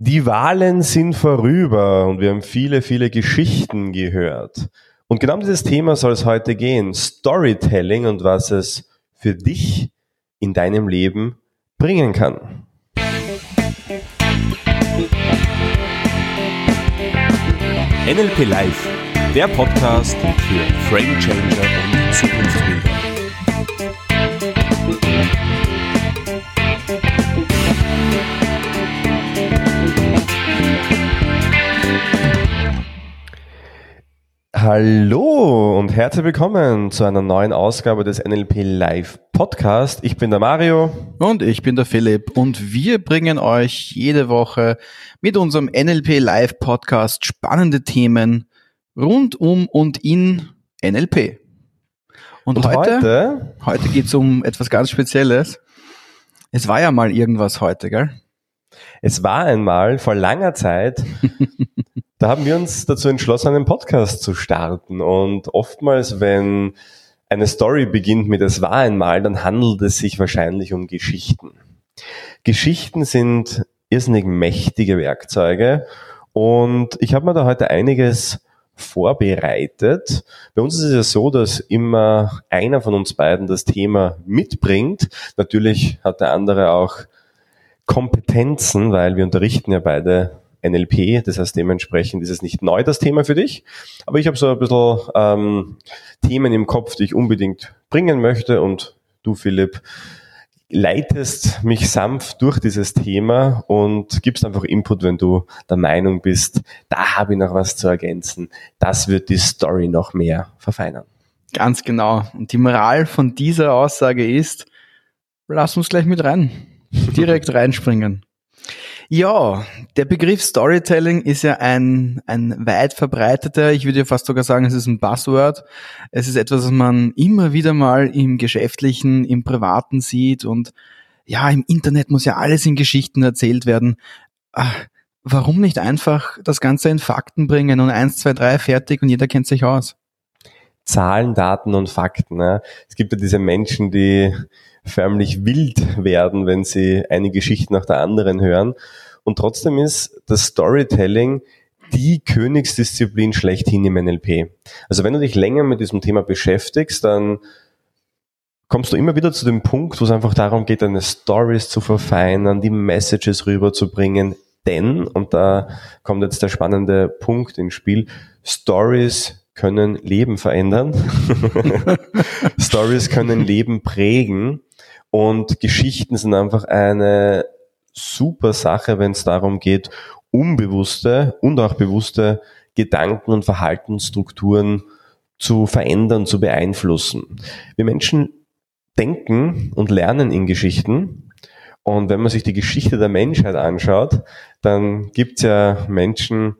Die Wahlen sind vorüber und wir haben viele, viele Geschichten gehört. Und genau um dieses Thema soll es heute gehen. Storytelling und was es für dich in deinem Leben bringen kann. NLP Live, der Podcast für Frame Changer und Zukunftsbilder. Hallo und herzlich willkommen zu einer neuen Ausgabe des NLP Live Podcast. Ich bin der Mario. Und ich bin der Philipp. Und wir bringen euch jede Woche mit unserem NLP Live Podcast spannende Themen rund um und in NLP. Und, und heute, heute, heute geht es um etwas ganz Spezielles. Es war ja mal irgendwas heute, gell? Es war einmal vor langer Zeit Da haben wir uns dazu entschlossen, einen Podcast zu starten. Und oftmals, wenn eine Story beginnt mit es war einmal, dann handelt es sich wahrscheinlich um Geschichten. Geschichten sind irrsinnig mächtige Werkzeuge und ich habe mir da heute einiges vorbereitet. Bei uns ist es ja so, dass immer einer von uns beiden das Thema mitbringt. Natürlich hat der andere auch Kompetenzen, weil wir unterrichten ja beide NLP. Das heißt, dementsprechend ist es nicht neu, das Thema für dich. Aber ich habe so ein bisschen ähm, Themen im Kopf, die ich unbedingt bringen möchte. Und du, Philipp, leitest mich sanft durch dieses Thema und gibst einfach Input, wenn du der Meinung bist, da habe ich noch was zu ergänzen. Das wird die Story noch mehr verfeinern. Ganz genau. Und die Moral von dieser Aussage ist, lass uns gleich mit rein. Direkt reinspringen. Ja, der Begriff Storytelling ist ja ein, ein weit verbreiteter, ich würde ja fast sogar sagen, es ist ein Buzzword. Es ist etwas, was man immer wieder mal im Geschäftlichen, im Privaten sieht und ja, im Internet muss ja alles in Geschichten erzählt werden. Ach, warum nicht einfach das Ganze in Fakten bringen und eins, zwei, drei fertig und jeder kennt sich aus? Zahlen, Daten und Fakten. Ne? Es gibt ja diese Menschen, die förmlich wild werden, wenn sie eine Geschichte nach der anderen hören. Und trotzdem ist das Storytelling die Königsdisziplin schlechthin im NLP. Also wenn du dich länger mit diesem Thema beschäftigst, dann kommst du immer wieder zu dem Punkt, wo es einfach darum geht, deine Stories zu verfeinern, die Messages rüberzubringen. Denn, und da kommt jetzt der spannende Punkt ins Spiel, Stories können Leben verändern. Stories können Leben prägen. Und Geschichten sind einfach eine super Sache, wenn es darum geht, unbewusste und auch bewusste Gedanken und Verhaltensstrukturen zu verändern, zu beeinflussen. Wir Menschen denken und lernen in Geschichten. Und wenn man sich die Geschichte der Menschheit anschaut, dann gibt es ja Menschen,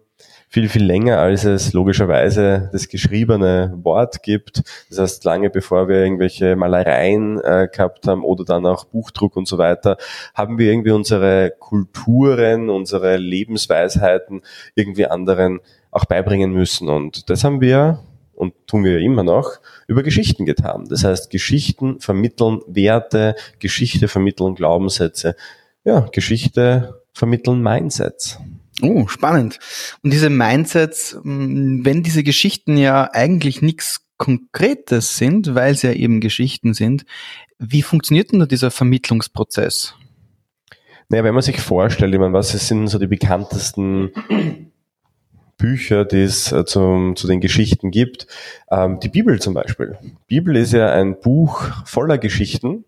viel, viel länger, als es logischerweise das geschriebene Wort gibt. Das heißt, lange bevor wir irgendwelche Malereien äh, gehabt haben oder dann auch Buchdruck und so weiter, haben wir irgendwie unsere Kulturen, unsere Lebensweisheiten irgendwie anderen auch beibringen müssen. Und das haben wir und tun wir immer noch, über Geschichten getan. Das heißt, Geschichten vermitteln Werte, Geschichte vermitteln Glaubenssätze, ja, Geschichte vermitteln Mindsets. Oh, spannend. Und diese Mindsets, mm, wenn diese Geschichten ja eigentlich nichts Konkretes sind, weil sie ja eben Geschichten sind, wie funktioniert denn da dieser Vermittlungsprozess? Naja, wenn man sich vorstellt, ich meine, was sind so die bekanntesten Bücher, die es äh, zum, zu den Geschichten gibt. Ähm, die Bibel zum Beispiel. Bibel ist ja ein Buch voller Geschichten.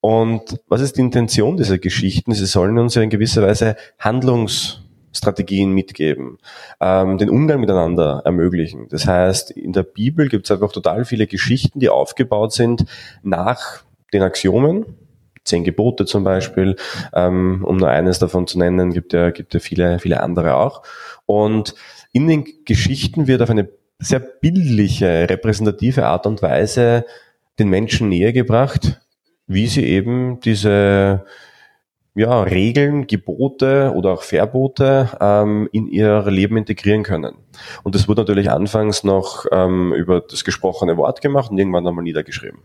Und was ist die Intention dieser Geschichten? Sie sollen uns ja in gewisser Weise Handlungs Strategien mitgeben, ähm, den Umgang miteinander ermöglichen. Das heißt, in der Bibel gibt es einfach total viele Geschichten, die aufgebaut sind nach den Axiomen, zehn Gebote zum Beispiel, ähm, um nur eines davon zu nennen, gibt ja, gibt ja viele, viele andere auch. Und in den Geschichten wird auf eine sehr bildliche, repräsentative Art und Weise den Menschen näher gebracht, wie sie eben diese ja, Regeln, Gebote oder auch Verbote ähm, in ihr Leben integrieren können. Und das wurde natürlich anfangs noch ähm, über das gesprochene Wort gemacht und irgendwann einmal niedergeschrieben.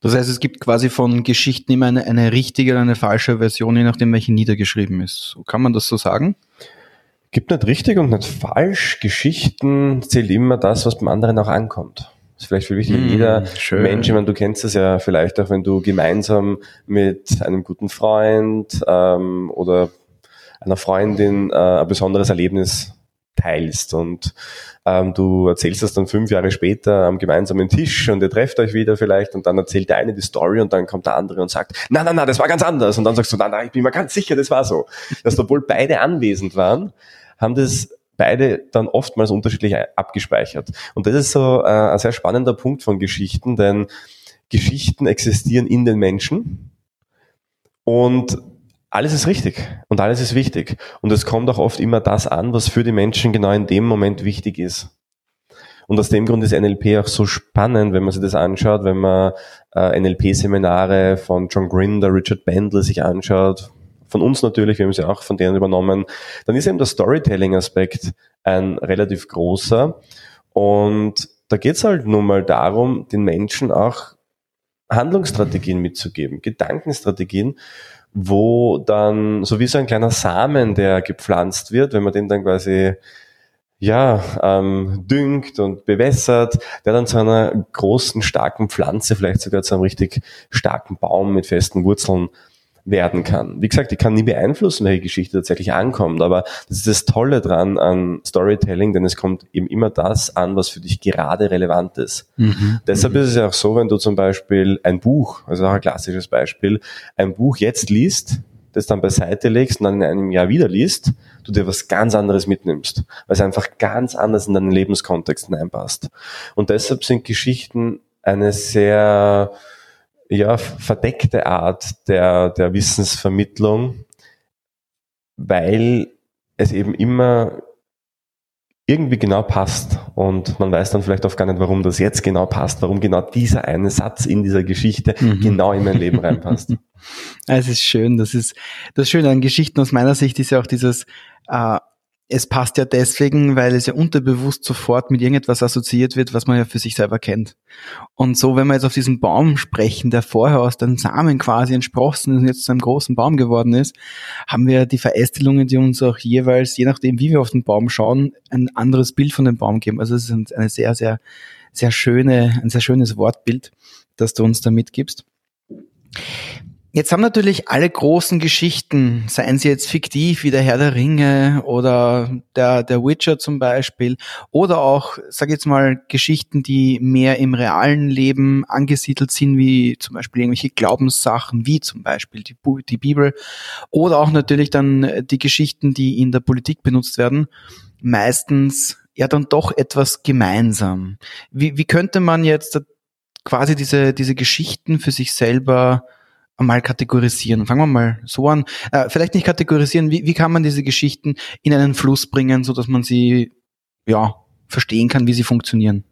Das heißt, es gibt quasi von Geschichten immer eine, eine richtige oder eine falsche Version, je nachdem, welche niedergeschrieben ist. Kann man das so sagen? Gibt nicht richtig und nicht falsch. Geschichten zählt immer das, was beim anderen auch ankommt. Das ist vielleicht viel wichtiger. Mm, Jeder schön. Mensch, ich meine, du kennst das ja vielleicht auch, wenn du gemeinsam mit einem guten Freund ähm, oder einer Freundin äh, ein besonderes Erlebnis teilst und ähm, du erzählst das dann fünf Jahre später am gemeinsamen Tisch und ihr trefft euch wieder vielleicht und dann erzählt der eine die Story und dann kommt der andere und sagt, na, na, na, das war ganz anders und dann sagst du, na, na, ich bin mir ganz sicher, das war so. Dass obwohl beide anwesend waren, haben das beide dann oftmals unterschiedlich abgespeichert. Und das ist so äh, ein sehr spannender Punkt von Geschichten, denn Geschichten existieren in den Menschen und alles ist richtig und alles ist wichtig. Und es kommt auch oft immer das an, was für die Menschen genau in dem Moment wichtig ist. Und aus dem Grund ist NLP auch so spannend, wenn man sich das anschaut, wenn man äh, NLP-Seminare von John Grinder, Richard Bendel sich anschaut, von uns natürlich, wir haben sie auch von denen übernommen, dann ist eben der Storytelling-Aspekt ein relativ großer. Und da geht es halt nun mal darum, den Menschen auch Handlungsstrategien mitzugeben, Gedankenstrategien, wo dann, so wie so ein kleiner Samen, der gepflanzt wird, wenn man den dann quasi ja, ähm, düngt und bewässert, der dann zu einer großen, starken Pflanze, vielleicht sogar zu einem richtig starken Baum mit festen Wurzeln werden kann. Wie gesagt, ich kann nie beeinflussen, welche Geschichte tatsächlich ankommt, aber das ist das Tolle dran an Storytelling, denn es kommt eben immer das an, was für dich gerade relevant ist. Mhm. Deshalb mhm. ist es ja auch so, wenn du zum Beispiel ein Buch, also auch ein klassisches Beispiel, ein Buch jetzt liest, das dann beiseite legst und dann in einem Jahr wieder liest, du dir was ganz anderes mitnimmst, weil es einfach ganz anders in deinen Lebenskontext hineinpasst. Und deshalb sind Geschichten eine sehr ja, verdeckte Art der, der Wissensvermittlung, weil es eben immer irgendwie genau passt und man weiß dann vielleicht oft gar nicht, warum das jetzt genau passt, warum genau dieser eine Satz in dieser Geschichte mhm. genau in mein Leben reinpasst. Es ist schön, das ist das Schöne an Geschichten aus meiner Sicht ist ja auch dieses äh, es passt ja deswegen, weil es ja unterbewusst sofort mit irgendetwas assoziiert wird, was man ja für sich selber kennt. Und so, wenn wir jetzt auf diesen Baum sprechen, der vorher aus den Samen quasi entsprossen ist und jetzt zu einem großen Baum geworden ist, haben wir die Verästelungen, die uns auch jeweils, je nachdem, wie wir auf den Baum schauen, ein anderes Bild von dem Baum geben. Also es ist eine sehr, sehr, sehr schöne, ein sehr schönes Wortbild, das du uns da mitgibst. Jetzt haben natürlich alle großen Geschichten, seien sie jetzt fiktiv wie der Herr der Ringe oder der, der Witcher zum Beispiel, oder auch, sag jetzt mal, Geschichten, die mehr im realen Leben angesiedelt sind, wie zum Beispiel irgendwelche Glaubenssachen, wie zum Beispiel die, die Bibel, oder auch natürlich dann die Geschichten, die in der Politik benutzt werden, meistens ja dann doch etwas gemeinsam. Wie, wie könnte man jetzt quasi diese, diese Geschichten für sich selber mal kategorisieren. Fangen wir mal so an. Äh, vielleicht nicht kategorisieren, wie, wie kann man diese Geschichten in einen Fluss bringen, so dass man sie ja verstehen kann, wie sie funktionieren?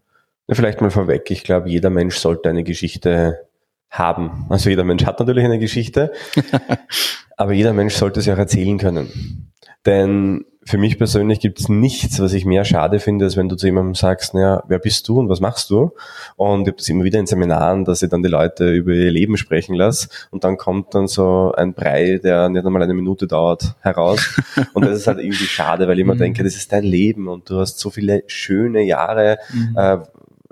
Ja, vielleicht mal vorweg. Ich glaube, jeder Mensch sollte eine Geschichte haben. Also jeder Mensch hat natürlich eine Geschichte, aber jeder Mensch sollte sie auch erzählen können. Denn für mich persönlich gibt es nichts, was ich mehr schade finde, als wenn du zu jemandem sagst, naja, wer bist du und was machst du? Und ich habe das immer wieder in Seminaren, dass ich dann die Leute über ihr Leben sprechen lasse und dann kommt dann so ein Brei, der nicht einmal eine Minute dauert, heraus. Und das ist halt irgendwie schade, weil ich immer mhm. denke, das ist dein Leben und du hast so viele schöne Jahre mhm. äh,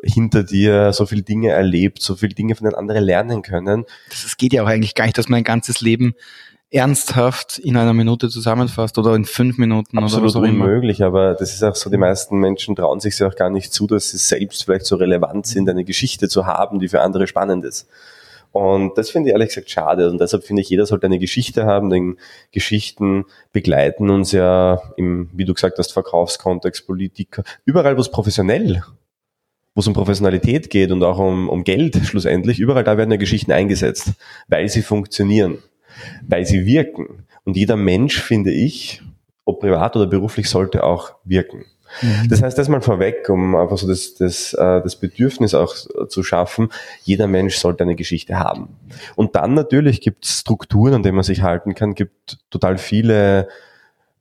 hinter dir, so viele Dinge erlebt, so viele Dinge von den anderen lernen können. Das geht ja auch eigentlich gar nicht, dass man ein ganzes Leben ernsthaft in einer Minute zusammenfasst oder in fünf Minuten Absolut oder was auch unmöglich, immer. aber das ist auch so, die meisten Menschen trauen sich ja auch gar nicht zu, dass sie selbst vielleicht so relevant sind, eine Geschichte zu haben, die für andere spannend ist. Und das finde ich ehrlich gesagt schade. Und deshalb finde ich, jeder sollte eine Geschichte haben, denn Geschichten begleiten uns ja im, wie du gesagt hast, Verkaufskontext, Politik, überall, wo es professionell wo es um Professionalität geht und auch um, um Geld schlussendlich, überall da werden ja Geschichten eingesetzt, weil sie funktionieren weil sie wirken. Und jeder Mensch, finde ich, ob privat oder beruflich, sollte auch wirken. Mhm. Das heißt, das mal vorweg, um einfach so das, das, äh, das Bedürfnis auch zu schaffen, jeder Mensch sollte eine Geschichte haben. Und dann natürlich gibt es Strukturen, an denen man sich halten kann, gibt total viele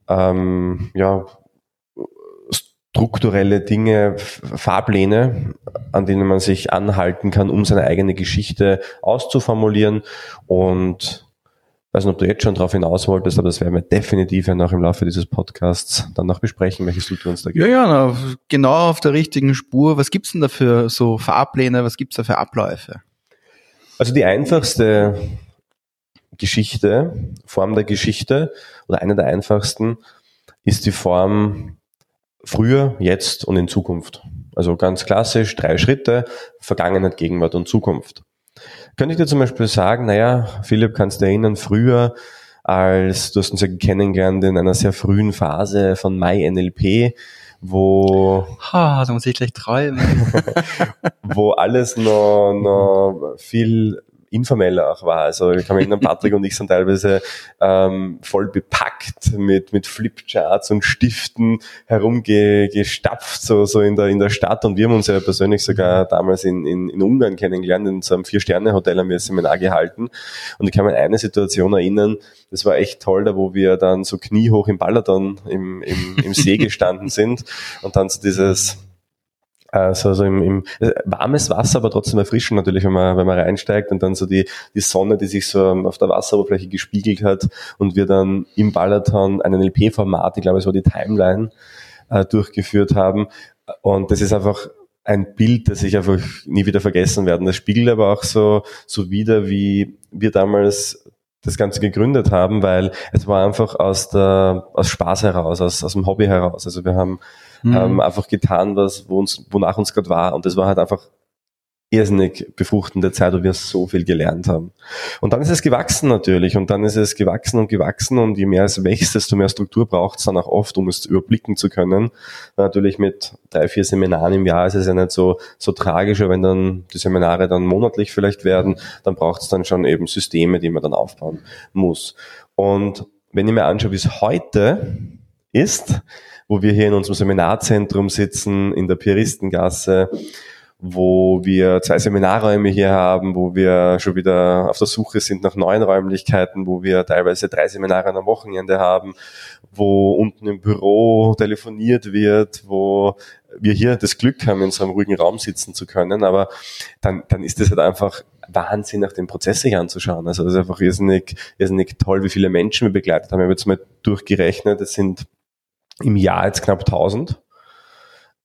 ähm, ja, strukturelle Dinge, Fahrpläne, an denen man sich anhalten kann, um seine eigene Geschichte auszuformulieren. Und ich weiß nicht, ob du jetzt schon darauf hinaus wolltest, aber das werden wir definitiv ja noch im Laufe dieses Podcasts dann noch besprechen, welche Strukturen es da gibt. Ja, ja, na, genau auf der richtigen Spur. Was gibt's denn da für so Fahrpläne, was gibt's da für Abläufe? Also die einfachste Geschichte, Form der Geschichte oder eine der einfachsten ist die Form früher, jetzt und in Zukunft. Also ganz klassisch, drei Schritte, Vergangenheit, Gegenwart und Zukunft. Könnte ich dir zum Beispiel sagen, naja, Philipp, kannst du erinnern, früher, als du hast uns ja kennengelernt in einer sehr frühen Phase von MyNLP, wo, Ha, da muss ich gleich träumen. wo alles noch, noch viel informeller auch war. Also ich kann mich erinnern, Patrick und ich sind teilweise ähm, voll bepackt mit, mit Flipcharts und Stiften herumgestapft, so, so in der, in der Stadt. Und wir haben uns ja persönlich sogar damals in, in, in Ungarn kennengelernt, in so einem Vier-Sterne-Hotel haben wir ein Seminar gehalten. Und ich kann mich an eine Situation erinnern, das war echt toll, da wo wir dann so kniehoch im Balaton im, im, im See gestanden sind und dann so dieses also, also im, im äh, warmes Wasser, aber trotzdem erfrischend natürlich, wenn man, wenn man reinsteigt und dann so die, die Sonne, die sich so auf der Wasseroberfläche gespiegelt hat und wir dann im Balaton einen LP-Format, ich glaube es war die Timeline, äh, durchgeführt haben. Und das ist einfach ein Bild, das ich einfach nie wieder vergessen werde. Das spiegelt aber auch so, so wieder, wie wir damals das Ganze gegründet haben, weil es war einfach aus der, aus Spaß heraus, aus, aus dem Hobby heraus. Also wir haben mhm. ähm, einfach getan, was, wo uns, wonach uns gerade war. Und das war halt einfach irrsinnig befruchtende Zeit, wo wir so viel gelernt haben. Und dann ist es gewachsen natürlich und dann ist es gewachsen und gewachsen und je mehr es wächst, desto mehr Struktur braucht es dann auch oft, um es überblicken zu können. Natürlich mit drei, vier Seminaren im Jahr ist es ja nicht so, so tragischer, wenn dann die Seminare dann monatlich vielleicht werden, dann braucht es dann schon eben Systeme, die man dann aufbauen muss. Und wenn ich mir anschaue, wie es heute ist, wo wir hier in unserem Seminarzentrum sitzen, in der Pieristengasse, wo wir zwei Seminarräume hier haben, wo wir schon wieder auf der Suche sind nach neuen Räumlichkeiten, wo wir teilweise drei Seminare am Wochenende haben, wo unten im Büro telefoniert wird, wo wir hier das Glück haben, in so einem ruhigen Raum sitzen zu können, aber dann, dann ist es halt einfach Wahnsinn, nach den Prozess sich anzuschauen. Also das ist einfach irrsinnig, irrsinnig toll, wie viele Menschen wir begleitet haben. Ich habe jetzt mal durchgerechnet, es sind im Jahr jetzt knapp 1000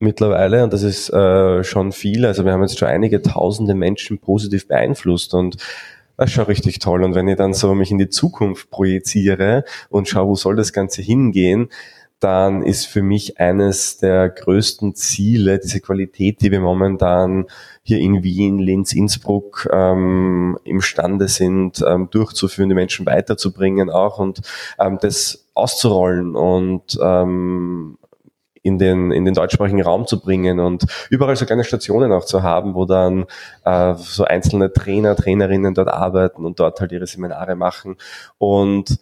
mittlerweile und das ist äh, schon viel. Also wir haben jetzt schon einige tausende Menschen positiv beeinflusst und das ist schon richtig toll. Und wenn ich dann so mich in die Zukunft projiziere und schaue, wo soll das Ganze hingehen, dann ist für mich eines der größten Ziele diese Qualität, die wir momentan hier in Wien, Linz, Innsbruck ähm, imstande sind, ähm, durchzuführen, die Menschen weiterzubringen auch und ähm, das auszurollen und ähm, in den, in den deutschsprachigen Raum zu bringen und überall so kleine Stationen auch zu haben, wo dann äh, so einzelne Trainer, Trainerinnen dort arbeiten und dort halt ihre Seminare machen und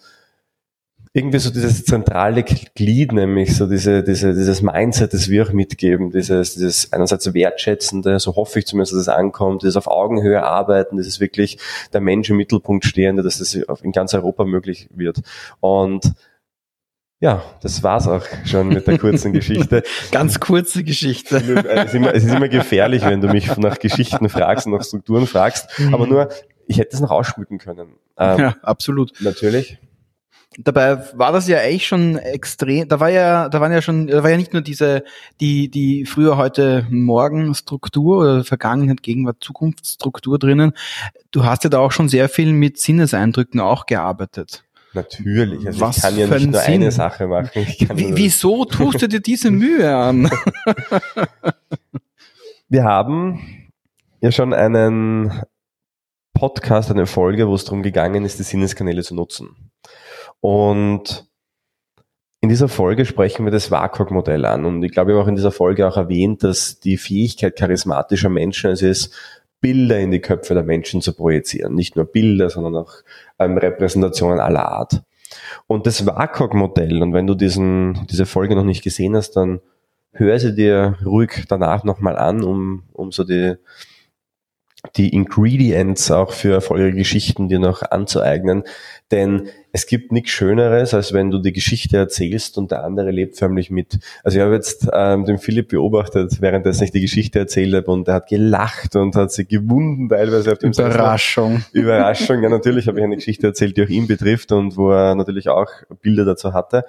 irgendwie so dieses zentrale Glied, nämlich so diese, diese, dieses Mindset, das wir auch mitgeben, dieses, dieses einerseits wertschätzende, so hoffe ich zumindest, dass es ankommt, dieses auf Augenhöhe arbeiten, ist wirklich der Mensch im Mittelpunkt stehende, dass das in ganz Europa möglich wird. Und ja, das war's auch schon mit der kurzen Geschichte. Ganz kurze Geschichte. Es ist, immer, es ist immer gefährlich, wenn du mich nach Geschichten fragst und nach Strukturen fragst. Mhm. Aber nur, ich hätte es noch ausschmücken können. Ähm, ja, absolut. Natürlich. Dabei war das ja eigentlich schon extrem, da war ja, da waren ja schon, da war ja nicht nur diese, die, die früher, heute, morgen Struktur oder Vergangenheit, Gegenwart, Zukunftsstruktur drinnen. Du hast ja da auch schon sehr viel mit Sinneseindrücken auch gearbeitet. Natürlich, also Was ich kann ja nicht nur Sinn? eine Sache machen. wieso tust du dir diese Mühe an? Wir haben ja schon einen Podcast, eine Folge, wo es darum gegangen ist, die Sinneskanäle zu nutzen. Und in dieser Folge sprechen wir das WAKOG-Modell an. Und ich glaube, ich habe auch in dieser Folge auch erwähnt, dass die Fähigkeit charismatischer Menschen es ist, Bilder in die Köpfe der Menschen zu projizieren. Nicht nur Bilder, sondern auch ähm, Repräsentationen aller Art. Und das WAKOG-Modell, und wenn du diesen, diese Folge noch nicht gesehen hast, dann hör sie dir ruhig danach nochmal an, um, um so die, die Ingredients auch für erfolgreiche Geschichten dir noch anzueignen. Denn es gibt nichts Schöneres, als wenn du die Geschichte erzählst und der andere lebt förmlich mit. Also ich habe jetzt ähm, den Philipp beobachtet, währenddessen ich die Geschichte erzählt habe und er hat gelacht und hat sich gewunden teilweise auf dem Überraschung. Sessel. Überraschung. Ja, natürlich habe ich eine Geschichte erzählt, die auch ihn betrifft und wo er natürlich auch Bilder dazu hatte.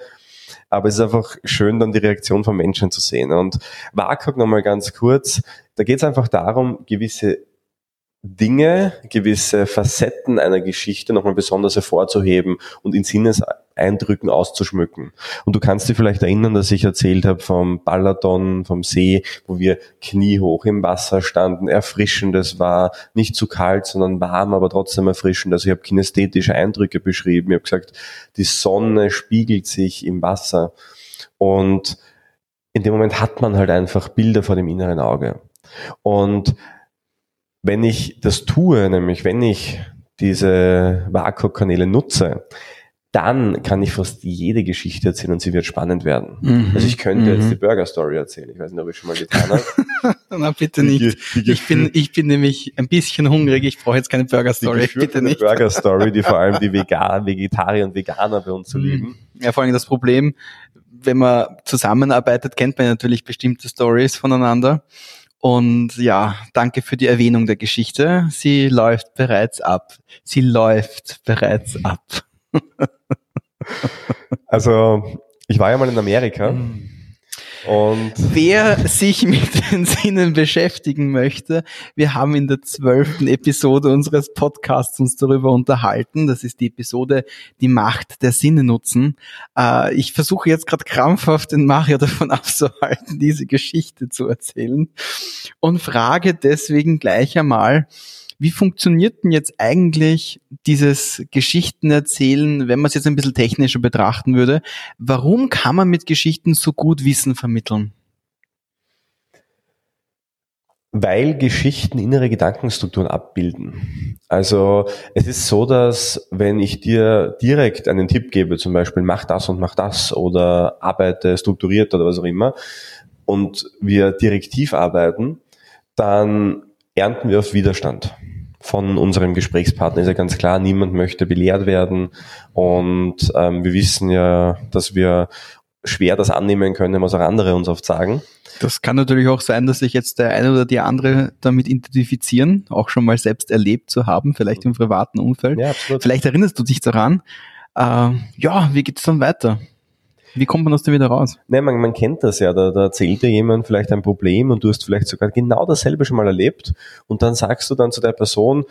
Aber es ist einfach schön, dann die Reaktion von Menschen zu sehen. Und WAKOG nochmal ganz kurz, da geht es einfach darum, gewisse Dinge, gewisse Facetten einer Geschichte nochmal besonders hervorzuheben und in Sinneseindrücken auszuschmücken. Und du kannst dir vielleicht erinnern, dass ich erzählt habe vom Balaton, vom See, wo wir kniehoch im Wasser standen, erfrischend es war, nicht zu kalt, sondern warm, aber trotzdem erfrischend. Also ich habe kinästhetische Eindrücke beschrieben. Ich habe gesagt, die Sonne spiegelt sich im Wasser. Und in dem Moment hat man halt einfach Bilder vor dem inneren Auge. Und wenn ich das tue, nämlich wenn ich diese Vakuum-Kanäle nutze, dann kann ich fast jede Geschichte erzählen und sie wird spannend werden. Mhm. Also ich könnte mhm. jetzt die Burger Story erzählen. Ich weiß nicht, ob ich schon mal getan habe. Na bitte nicht. Die, die ich bin, ich bin nämlich ein bisschen hungrig. Ich brauche jetzt keine Burger Story. bitte nicht. Burger Story, die vor allem die Vegan, Vegetarier und Veganer bei uns zu mhm. lieben. Ja, vor allem das Problem, wenn man zusammenarbeitet, kennt man natürlich bestimmte Stories voneinander. Und ja, danke für die Erwähnung der Geschichte. Sie läuft bereits ab. Sie läuft bereits ab. also, ich war ja mal in Amerika. Mm. Und wer sich mit den Sinnen beschäftigen möchte, wir haben in der zwölften Episode unseres Podcasts uns darüber unterhalten. Das ist die Episode Die Macht der Sinne nutzen. Äh, ich versuche jetzt gerade krampfhaft den Mario davon abzuhalten, diese Geschichte zu erzählen und frage deswegen gleich einmal, wie funktioniert denn jetzt eigentlich dieses Geschichtenerzählen, wenn man es jetzt ein bisschen technischer betrachten würde? Warum kann man mit Geschichten so gut Wissen vermitteln? Weil Geschichten innere Gedankenstrukturen abbilden. Also es ist so, dass wenn ich dir direkt einen Tipp gebe, zum Beispiel mach das und mach das oder arbeite strukturiert oder was auch immer, und wir direktiv arbeiten, dann ernten wir auf Widerstand von unserem Gesprächspartner. Ist ja ganz klar, niemand möchte belehrt werden und ähm, wir wissen ja, dass wir schwer das annehmen können, was auch andere uns oft sagen. Das kann natürlich auch sein, dass sich jetzt der eine oder die andere damit identifizieren, auch schon mal selbst erlebt zu haben, vielleicht im privaten Umfeld. Ja, absolut. Vielleicht erinnerst du dich daran. Äh, ja, wie geht es dann weiter? Wie kommt man aus dem wieder raus? Nein, man, man kennt das ja. Da, da erzählt dir jemand vielleicht ein Problem und du hast vielleicht sogar genau dasselbe schon mal erlebt und dann sagst du dann zu der Person,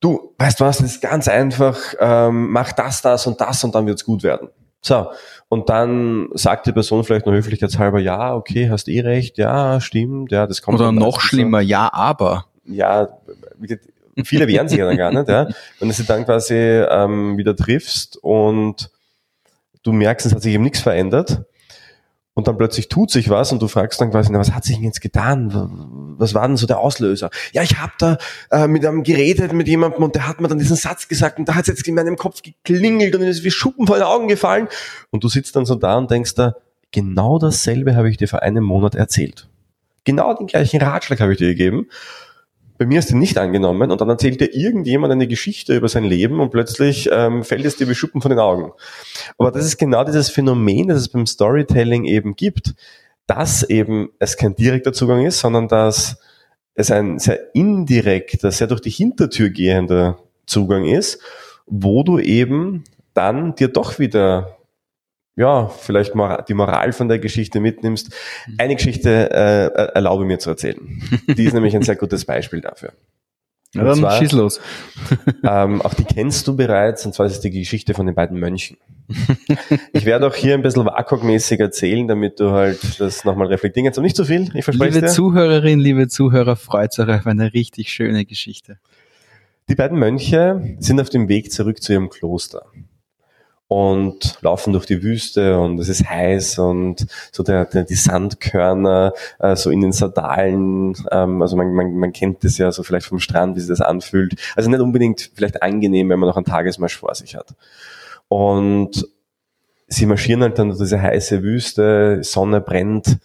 du, weißt du was, das ist ganz einfach, ähm, mach das, das und das und dann wird's gut werden. So, und dann sagt die Person vielleicht nur höflichkeitshalber, ja, okay, hast eh recht, ja, stimmt, ja, das kommt. Oder noch schlimmer, so. ja, aber. Ja, viele wehren sich ja dann gar nicht, ja. Wenn du sie dann quasi ähm, wieder triffst und du merkst, es hat sich eben nichts verändert und dann plötzlich tut sich was und du fragst dann quasi, na, was hat sich denn jetzt getan? Was war denn so der Auslöser? Ja, ich habe da äh, mit einem geredet mit jemandem und der hat mir dann diesen Satz gesagt und da hat es jetzt in meinem Kopf geklingelt und ist wie Schuppen vor den Augen gefallen und du sitzt dann so da und denkst da, genau dasselbe habe ich dir vor einem Monat erzählt. Genau den gleichen Ratschlag habe ich dir gegeben bei mir ist die nicht angenommen und dann erzählt dir irgendjemand eine Geschichte über sein Leben und plötzlich ähm, fällt es dir wie Schuppen von den Augen. Aber das ist genau dieses Phänomen, das es beim Storytelling eben gibt, dass eben es kein direkter Zugang ist, sondern dass es ein sehr indirekter, sehr durch die Hintertür gehender Zugang ist, wo du eben dann dir doch wieder ja, vielleicht mal die Moral von der Geschichte mitnimmst. Eine Geschichte äh, erlaube mir zu erzählen. Die ist nämlich ein sehr gutes Beispiel dafür. Ja, dann zwar, schieß los. ähm, auch die kennst du bereits, und zwar ist es die Geschichte von den beiden Mönchen. Ich werde auch hier ein bisschen WAKOG-mäßig erzählen, damit du halt das nochmal reflektieren kannst. Und nicht zu so viel, ich verspreche Liebe dir. Zuhörerin, liebe Zuhörer, freut euch auf eine richtig schöne Geschichte. Die beiden Mönche sind auf dem Weg zurück zu ihrem Kloster und laufen durch die Wüste und es ist heiß und so der, der die Sandkörner äh, so in den Sandalen, ähm, also man, man, man kennt das ja so vielleicht vom Strand, wie sich das anfühlt. Also nicht unbedingt vielleicht angenehm, wenn man noch einen Tagesmarsch vor sich hat. Und sie marschieren halt dann durch diese heiße Wüste, Sonne brennt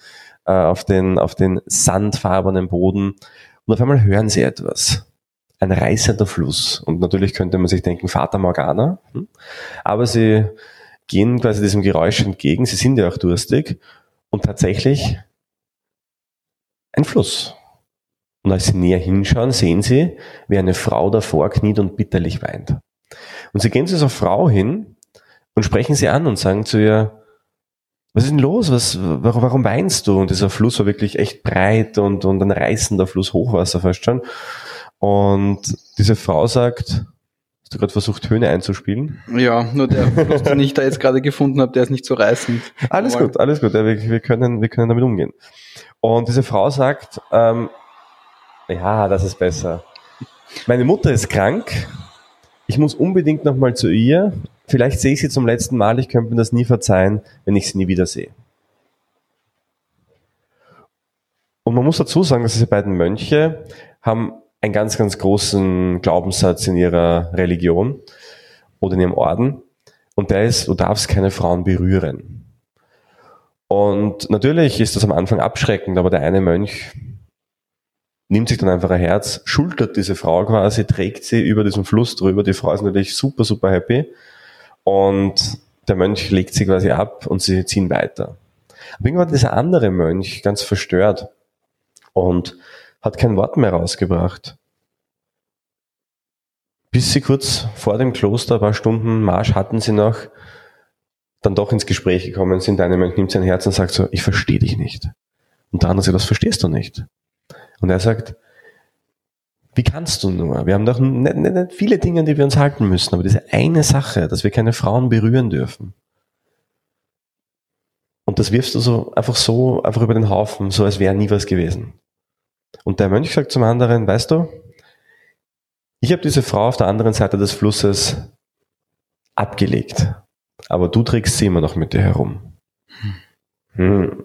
äh, auf den auf den sandfarbenen Boden und auf einmal hören sie etwas. Ein reißender Fluss. Und natürlich könnte man sich denken, Vater Morgana. Hm? Aber sie gehen quasi diesem Geräusch entgegen. Sie sind ja auch durstig. Und tatsächlich ein Fluss. Und als sie näher hinschauen, sehen sie, wie eine Frau davor kniet und bitterlich weint. Und sie gehen zu dieser Frau hin und sprechen sie an und sagen zu ihr, was ist denn los? Was, warum, warum weinst du? Und dieser Fluss war wirklich echt breit und, und ein reißender Fluss, Hochwasser fast schon. Und diese Frau sagt, hast du gerade versucht, Höhne einzuspielen? Ja, nur der Fluss, den ich da jetzt gerade gefunden habe, der ist nicht so reißend. Alles gut, alles gut. Ja, wir, wir, können, wir können damit umgehen. Und diese Frau sagt, ähm, ja, das ist besser. Meine Mutter ist krank. Ich muss unbedingt nochmal zu ihr. Vielleicht sehe ich sie zum letzten Mal. Ich könnte mir das nie verzeihen, wenn ich sie nie wieder sehe. Und man muss dazu sagen, dass diese beiden Mönche haben einen ganz, ganz großen Glaubenssatz in ihrer Religion oder in ihrem Orden. Und der ist, du darfst keine Frauen berühren. Und natürlich ist das am Anfang abschreckend, aber der eine Mönch nimmt sich dann einfach ein Herz, schultert diese Frau quasi, trägt sie über diesen Fluss drüber. Die Frau ist natürlich super, super happy. Und der Mönch legt sie quasi ab und sie ziehen weiter. Aber irgendwann dieser andere Mönch ganz verstört und hat kein Wort mehr rausgebracht. Bis sie kurz vor dem Kloster, ein paar Stunden Marsch hatten sie noch, dann doch ins Gespräch gekommen sind. Der eine Mönch nimmt sein Herz und sagt so, ich verstehe dich nicht. Und der andere sagt, das verstehst du nicht. Und er sagt, wie kannst du nur? Wir haben doch nicht, nicht, nicht viele Dinge, die wir uns halten müssen, aber diese eine Sache, dass wir keine Frauen berühren dürfen. Und das wirfst du so einfach so, einfach über den Haufen, so als wäre nie was gewesen. Und der Mönch sagt zum anderen, weißt du, ich habe diese Frau auf der anderen Seite des Flusses abgelegt, aber du trägst sie immer noch mit dir herum. Hm.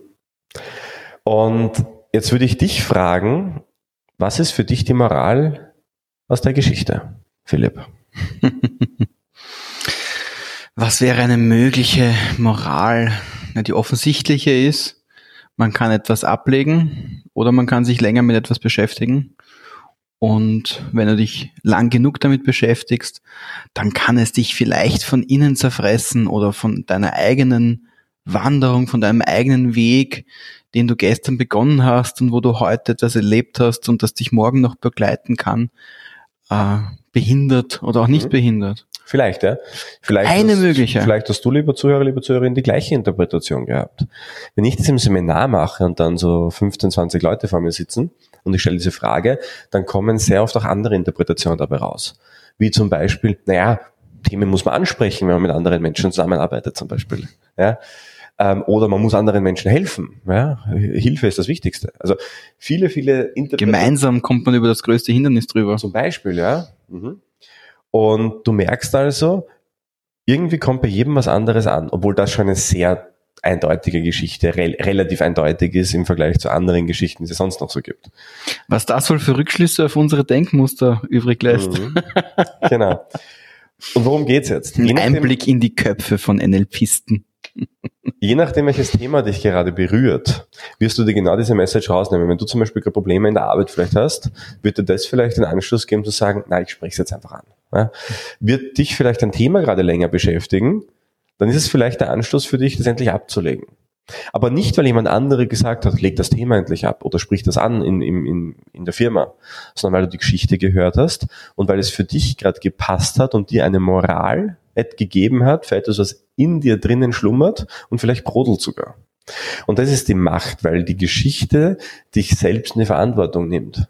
Und jetzt würde ich dich fragen, was ist für dich die Moral aus der Geschichte, Philipp? was wäre eine mögliche Moral? Die offensichtliche ist, man kann etwas ablegen oder man kann sich länger mit etwas beschäftigen. Und wenn du dich lang genug damit beschäftigst, dann kann es dich vielleicht von innen zerfressen oder von deiner eigenen Wanderung, von deinem eigenen Weg den du gestern begonnen hast und wo du heute etwas erlebt hast und das dich morgen noch begleiten kann, äh, behindert oder auch nicht mhm. behindert. Vielleicht, ja. Vielleicht Eine hast, mögliche. Vielleicht hast du, lieber Zuhörer, lieber Zuhörerin, die gleiche Interpretation gehabt. Wenn ich das im Seminar mache und dann so 15, 20 Leute vor mir sitzen und ich stelle diese Frage, dann kommen sehr oft auch andere Interpretationen dabei raus. Wie zum Beispiel, naja, Themen muss man ansprechen, wenn man mit anderen Menschen zusammenarbeitet zum Beispiel. Ja, ähm, oder man muss anderen Menschen helfen. Ja? Hilfe ist das Wichtigste. Also viele, viele Interpretationen. Gemeinsam kommt man über das größte Hindernis drüber. Zum Beispiel, ja. Mhm. Und du merkst also, irgendwie kommt bei jedem was anderes an, obwohl das schon eine sehr eindeutige Geschichte, re relativ eindeutig ist im Vergleich zu anderen Geschichten, die es sonst noch so gibt. Was das wohl für Rückschlüsse auf unsere Denkmuster übrig lässt. Mhm. Genau. Und worum geht's jetzt? Ein Einblick in die Köpfe von NLPisten. Je nachdem, welches Thema dich gerade berührt, wirst du dir genau diese Message rausnehmen. Wenn du zum Beispiel Probleme in der Arbeit vielleicht hast, wird dir das vielleicht den Anschluss geben zu sagen, nein, ich spreche es jetzt einfach an. Ja? Wird dich vielleicht ein Thema gerade länger beschäftigen, dann ist es vielleicht der Anschluss für dich, das endlich abzulegen. Aber nicht, weil jemand andere gesagt hat, leg das Thema endlich ab oder sprich das an in, in, in der Firma, sondern weil du die Geschichte gehört hast und weil es für dich gerade gepasst hat und dir eine Moral gegeben hat für etwas, was in dir drinnen schlummert und vielleicht brodelt sogar. Und das ist die Macht, weil die Geschichte dich selbst in die Verantwortung nimmt,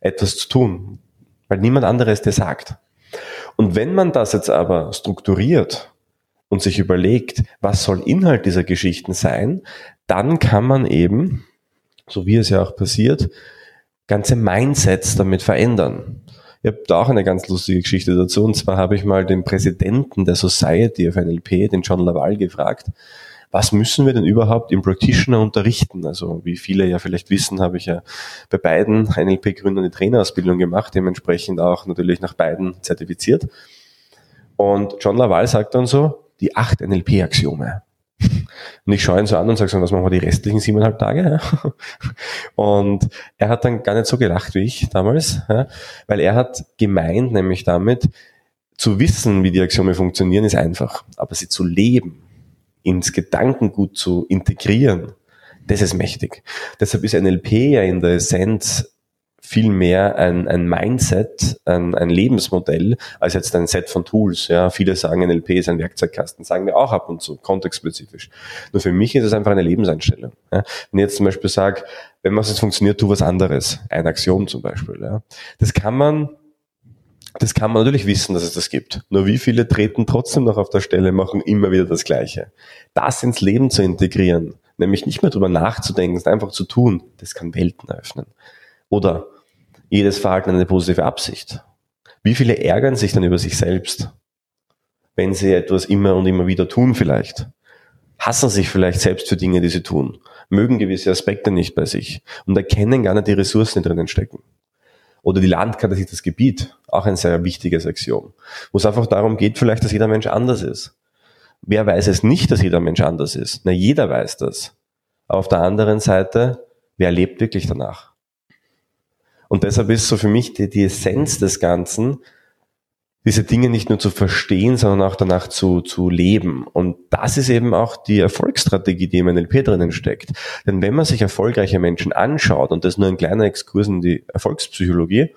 etwas zu tun, weil niemand anderes dir sagt. Und wenn man das jetzt aber strukturiert und sich überlegt, was soll Inhalt dieser Geschichten sein, dann kann man eben, so wie es ja auch passiert, ganze Mindsets damit verändern. Ich habe da auch eine ganz lustige Geschichte dazu. Und zwar habe ich mal den Präsidenten der Society of NLP, den John Laval, gefragt, was müssen wir denn überhaupt im Practitioner unterrichten? Also wie viele ja vielleicht wissen, habe ich ja bei beiden NLP-Gründern eine Trainerausbildung gemacht, dementsprechend auch natürlich nach beiden zertifiziert. Und John Laval sagt dann so, die acht NLP-Axiome. Und ich schaue ihn so an und sage so, was machen wir die restlichen siebeneinhalb Tage? Und er hat dann gar nicht so gelacht wie ich damals, weil er hat gemeint, nämlich damit, zu wissen, wie die Axiome funktionieren, ist einfach. Aber sie zu leben, ins Gedankengut zu integrieren, das ist mächtig. Deshalb ist NLP ja in der Essenz viel mehr ein, ein Mindset, ein, ein Lebensmodell, als jetzt ein Set von Tools. Ja, viele sagen, NLP ist ein Werkzeugkasten, sagen wir auch ab und zu, kontextspezifisch. Nur für mich ist es einfach eine Lebenseinstellung. Ja, wenn ich jetzt zum Beispiel sage, wenn was jetzt funktioniert, tu was anderes. Ein Axiom zum Beispiel. Ja, das kann man das kann man natürlich wissen, dass es das gibt. Nur wie viele treten trotzdem noch auf der Stelle, machen immer wieder das Gleiche. Das ins Leben zu integrieren, nämlich nicht mehr drüber nachzudenken, es einfach zu tun, das kann Welten eröffnen. Oder jedes Verhalten eine positive Absicht. Wie viele ärgern sich dann über sich selbst, wenn sie etwas immer und immer wieder tun vielleicht? Hassen sich vielleicht selbst für Dinge, die sie tun, mögen gewisse Aspekte nicht bei sich und erkennen gar nicht die Ressourcen, die drinnen stecken. Oder die Landkarte sich das Gebiet, auch ein sehr wichtiges Axiom, wo es einfach darum geht, vielleicht, dass jeder Mensch anders ist. Wer weiß es nicht, dass jeder Mensch anders ist? Na, jeder weiß das. Aber auf der anderen Seite, wer lebt wirklich danach? Und deshalb ist so für mich die, die Essenz des Ganzen, diese Dinge nicht nur zu verstehen, sondern auch danach zu, zu leben. Und das ist eben auch die Erfolgsstrategie, die im NLP drinnen steckt. Denn wenn man sich erfolgreiche Menschen anschaut, und das ist nur ein kleiner Exkurs in die Erfolgspsychologie,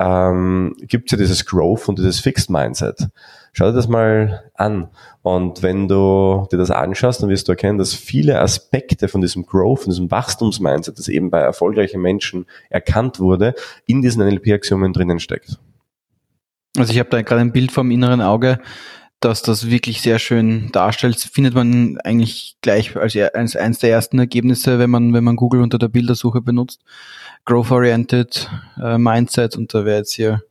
ähm, gibt es ja dieses Growth und dieses Fixed Mindset. Schau dir das mal an. Und wenn du dir das anschaust, dann wirst du erkennen, dass viele Aspekte von diesem Growth, von diesem Wachstumsmindset, das eben bei erfolgreichen Menschen erkannt wurde, in diesen NLP-Axiomen drinnen steckt. Also ich habe da gerade ein Bild vom inneren Auge, dass das wirklich sehr schön darstellt. Findet man eigentlich gleich als, als eines der ersten Ergebnisse, wenn man, wenn man Google unter der Bildersuche benutzt. Growth-Oriented äh, Mindset und da wäre jetzt hier,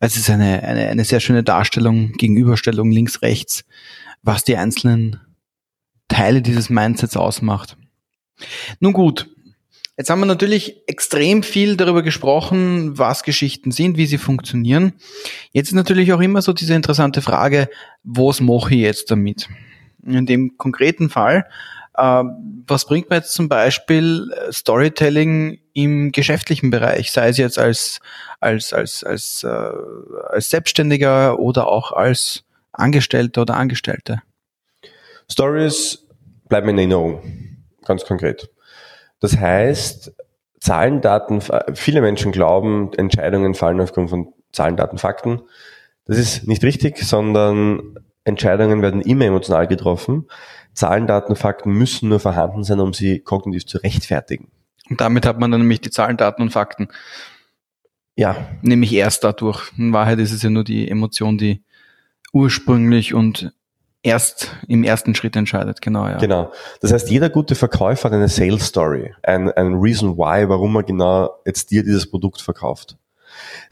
es ist eine, eine, eine sehr schöne Darstellung, Gegenüberstellung links, rechts, was die einzelnen Teile dieses Mindsets ausmacht. Nun gut, Jetzt haben wir natürlich extrem viel darüber gesprochen, was Geschichten sind, wie sie funktionieren. Jetzt ist natürlich auch immer so diese interessante Frage, was mache ich jetzt damit? In dem konkreten Fall, äh, was bringt mir jetzt zum Beispiel äh, Storytelling im geschäftlichen Bereich, sei es jetzt als, als, als, als, äh, als Selbstständiger oder auch als Angestellter oder Angestellte? Stories bleiben in Erinnerung, ganz konkret. Das heißt, Zahlen, Daten, viele Menschen glauben, Entscheidungen fallen aufgrund von Zahlen, Daten, Fakten. Das ist nicht richtig, sondern Entscheidungen werden immer emotional getroffen. Zahlen, Daten, Fakten müssen nur vorhanden sein, um sie kognitiv zu rechtfertigen. Und damit hat man dann nämlich die Zahlen, Daten und Fakten. Ja. Nämlich erst dadurch. In Wahrheit ist es ja nur die Emotion, die ursprünglich und erst im ersten Schritt entscheidet, genau, ja. Genau. Das heißt, jeder gute Verkäufer hat eine Sales Story, ein, ein Reason why, warum er genau jetzt dir dieses Produkt verkauft.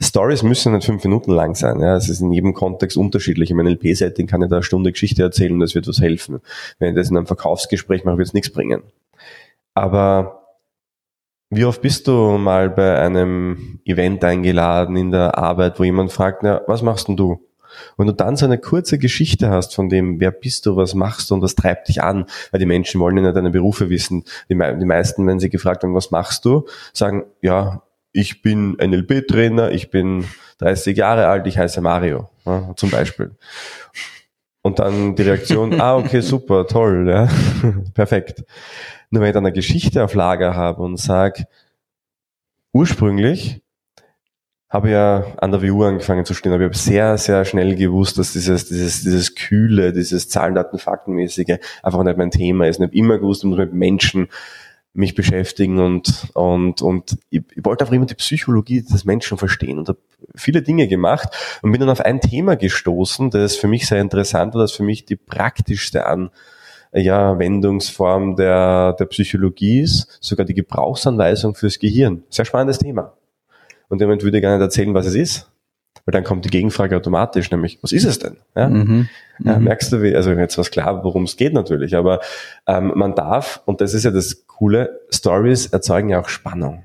Stories müssen nicht fünf Minuten lang sein. Ja. Es ist in jedem Kontext unterschiedlich. Im NLP-Setting kann ich da eine Stunde Geschichte erzählen das wird was helfen. Wenn ich das in einem Verkaufsgespräch mache, wird es nichts bringen. Aber wie oft bist du mal bei einem Event eingeladen in der Arbeit, wo jemand fragt, na, was machst denn du? Wenn du dann so eine kurze Geschichte hast von dem, wer bist du, was machst du und was treibt dich an, weil die Menschen wollen ja deine Berufe wissen. Die, die meisten, wenn sie gefragt werden, was machst du, sagen, ja, ich bin NLP-Trainer, ich bin 30 Jahre alt, ich heiße Mario, ja, zum Beispiel. Und dann die Reaktion, ah, okay, super, toll, ja, perfekt. Nur wenn ich dann eine Geschichte auf Lager habe und sage, ursprünglich habe ja an der WU angefangen zu stehen, aber ich habe sehr, sehr schnell gewusst, dass dieses, dieses, dieses Kühle, dieses Zahlen, Daten, Faktenmäßige einfach nicht mein Thema ist. Und ich habe immer gewusst, ich muss mit Menschen mich beschäftigen und, und, und ich, ich wollte einfach immer die Psychologie des Menschen verstehen und habe viele Dinge gemacht und bin dann auf ein Thema gestoßen, das für mich sehr interessant war, das für mich die praktischste an, ja, Wendungsform der, der Psychologie ist, sogar die Gebrauchsanweisung fürs Gehirn. Sehr spannendes Thema und jemand würde gar nicht erzählen, was es ist. Weil dann kommt die Gegenfrage automatisch, nämlich, was ist es denn? Ja? Mhm. Ja, mhm. merkst du, wie, also jetzt was klar, worum es geht natürlich, aber ähm, man darf, und das ist ja das Coole, Stories erzeugen ja auch Spannung.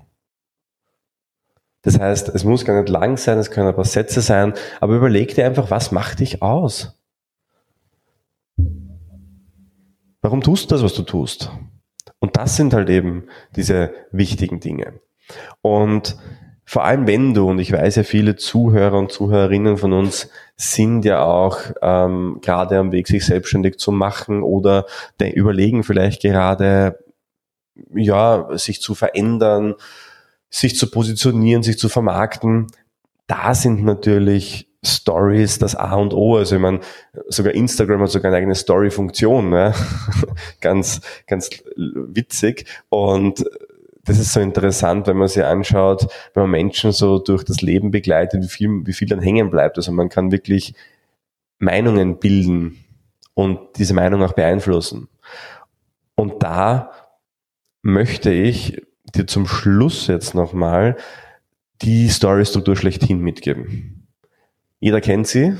Das heißt, es muss gar nicht lang sein, es können ein paar Sätze sein, aber überleg dir einfach, was macht dich aus? warum tust du das, was du tust? Und das sind halt eben diese wichtigen Dinge. Und vor allem wenn du, und ich weiß ja, viele Zuhörer und Zuhörerinnen von uns sind ja auch ähm, gerade am Weg, sich selbstständig zu machen oder überlegen vielleicht gerade, ja, sich zu verändern, sich zu positionieren, sich zu vermarkten. Da sind natürlich Stories das A und O. Also ich meine, sogar Instagram hat sogar eine eigene Story-Funktion. Ne? ganz, ganz witzig. Und das ist so interessant, wenn man sich anschaut, wenn man Menschen so durch das Leben begleitet, wie viel, wie viel dann hängen bleibt. Also man kann wirklich Meinungen bilden und diese Meinung auch beeinflussen. Und da möchte ich dir zum Schluss jetzt nochmal die Story-Struktur schlechthin mitgeben. Jeder kennt sie,